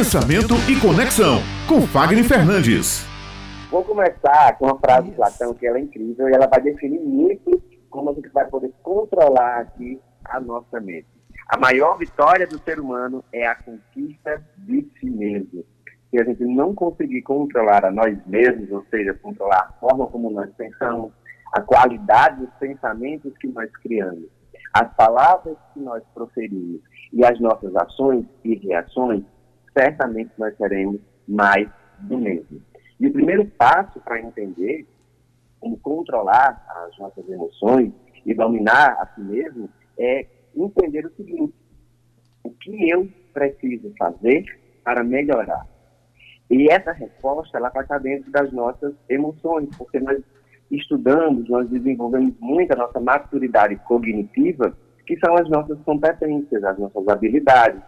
Pensamento e Conexão, com Fagner Fernandes. Vou começar com uma frase de Platão que ela é incrível e ela vai definir muito como a gente vai poder controlar aqui a nossa mente. A maior vitória do ser humano é a conquista de si mesmo. Se a gente não conseguir controlar a nós mesmos, ou seja, controlar a forma como nós pensamos, a qualidade dos pensamentos que nós criamos, as palavras que nós proferimos e as nossas ações e reações, certamente nós teremos mais do mesmo. E o primeiro passo para entender como controlar as nossas emoções e dominar a si mesmo é entender o seguinte: o que eu preciso fazer para melhorar? E essa resposta ela vai estar dentro das nossas emoções, porque nós estudamos, nós desenvolvemos muito a nossa maturidade cognitiva, que são as nossas competências, as nossas habilidades,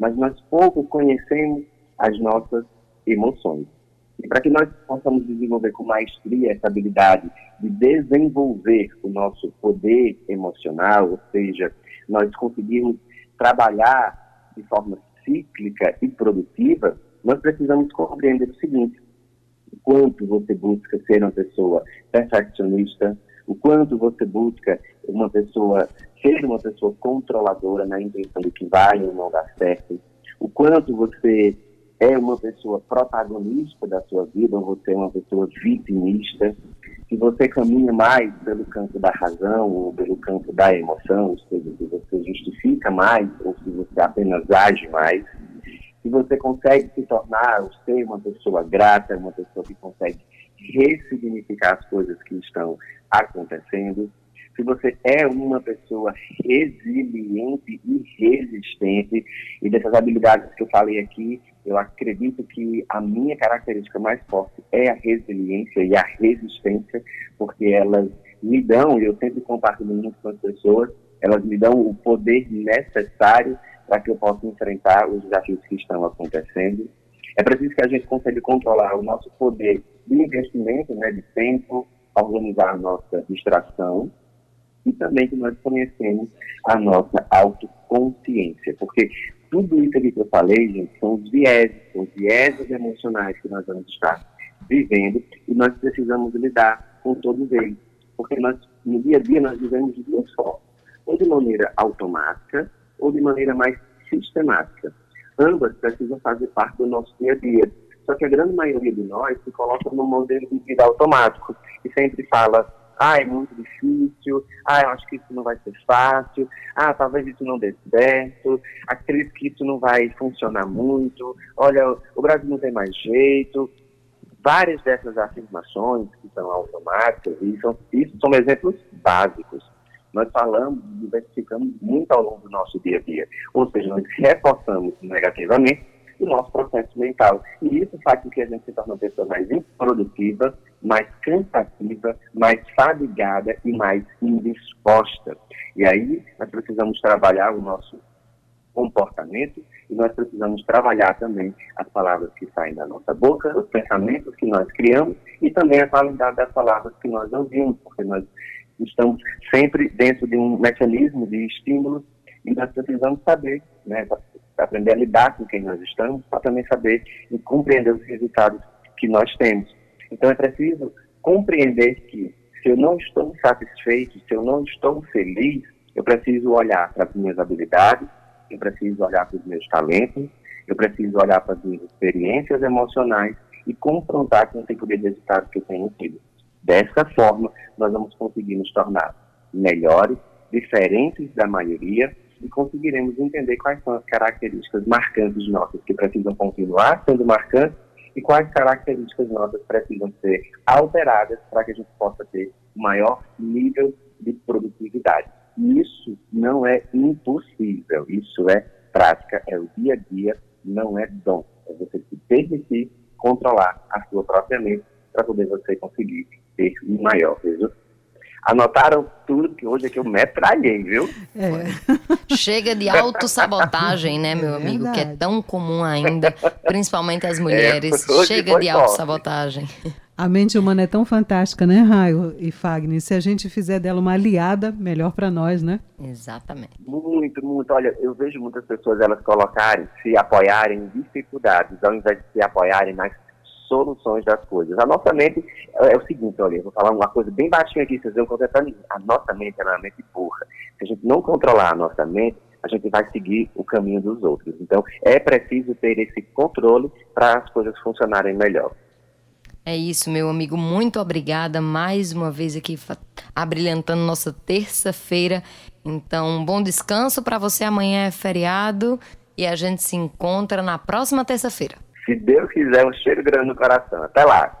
mas nós pouco conhecemos as nossas emoções. E para que nós possamos desenvolver com maestria essa habilidade de desenvolver o nosso poder emocional, ou seja, nós conseguirmos trabalhar de forma cíclica e produtiva, nós precisamos compreender o seguinte: o quanto você busca ser uma pessoa perfeccionista, o quanto você busca uma pessoa ser uma pessoa controladora na intenção de que vai ou não dar certo, o quanto você é uma pessoa protagonista da sua vida ou você é uma pessoa vitimista, se você caminha mais pelo campo da razão ou pelo campo da emoção, ou seja, se você justifica mais ou se você apenas age mais, se você consegue se tornar ou ser uma pessoa grata, uma pessoa que consegue ressignificar as coisas que estão acontecendo, se você é uma pessoa resiliente e resistente, e dessas habilidades que eu falei aqui, eu acredito que a minha característica mais forte é a resiliência e a resistência, porque elas me dão, e eu sempre compartilho muito com as pessoas, elas me dão o poder necessário para que eu possa enfrentar os desafios que estão acontecendo. É preciso que a gente consiga controlar o nosso poder de investimento, né, de tempo, organizar a nossa distração, e também que nós conhecemos a nossa autoconsciência, porque tudo isso que eu falei, gente, são os vieses, são os vieses emocionais que nós vamos estar vivendo e nós precisamos lidar com todos eles, porque nós, no dia a dia nós vivemos de duas formas, ou de maneira automática ou de maneira mais sistemática. Ambas precisam fazer parte do nosso dia a dia. Só que a grande maioria de nós se coloca no modelo de vida automático e sempre fala ah, é muito difícil, ah, eu acho que isso não vai ser fácil, ah, talvez isso não dê certo, acredito que isso não vai funcionar muito, olha, o Brasil não tem mais jeito. Várias dessas afirmações que são automáticas, e são, isso são exemplos básicos. Nós falamos, diversificamos muito ao longo do nosso dia a dia. Ou seja, nós reforçamos negativamente o nosso processo mental. E isso faz com que a gente se torne uma pessoa mais improdutiva, mais cansativa, mais fadigada e mais indisposta. E aí nós precisamos trabalhar o nosso comportamento e nós precisamos trabalhar também as palavras que saem da nossa boca, os pensamentos que nós criamos e também a qualidade das palavras que nós ouvimos, porque nós estamos sempre dentro de um mecanismo de estímulos e nós precisamos saber, né, aprender a lidar com quem nós estamos, para também saber e compreender os resultados que nós temos. Então é preciso compreender que se eu não estou satisfeito, se eu não estou feliz, eu preciso olhar para as minhas habilidades, eu preciso olhar para os meus talentos, eu preciso olhar para as minhas experiências emocionais e confrontar com o tipo de resultado que eu tenho tido. Dessa forma, nós vamos conseguir nos tornar melhores, diferentes da maioria e conseguiremos entender quais são as características marcantes nossas que precisam continuar sendo marcantes e quais características nossas precisam ser alteradas para que a gente possa ter maior nível de produtividade. Isso não é impossível, isso é prática, é o dia a dia, não é dom. É você se permitir controlar a sua própria mente para poder você conseguir ter um maior resultado. Anotaram tudo que hoje é que eu metralhei, viu? É. Chega de autossabotagem, né, meu é amigo? Que é tão comum ainda, principalmente as mulheres. É, Chega de autossabotagem. A mente humana é tão fantástica, né, Raio e Fagner? Se a gente fizer dela uma aliada, melhor para nós, né? Exatamente. Muito, muito. Olha, eu vejo muitas pessoas elas colocarem, se apoiarem em dificuldades, ao invés de se apoiarem nas soluções das coisas. A nossa mente é, é o seguinte, olha, eu vou falar uma coisa bem baixinha aqui, vocês vão contentando. A nossa mente é uma mente burra. Se a gente não controlar a nossa mente, a gente vai seguir o caminho dos outros. Então, é preciso ter esse controle para as coisas funcionarem melhor. É isso, meu amigo. Muito obrigada mais uma vez aqui abrilhantando nossa terça-feira. Então, bom descanso para você. Amanhã é feriado e a gente se encontra na próxima terça-feira. Se Deus quiser, um cheiro grande no coração. Até lá.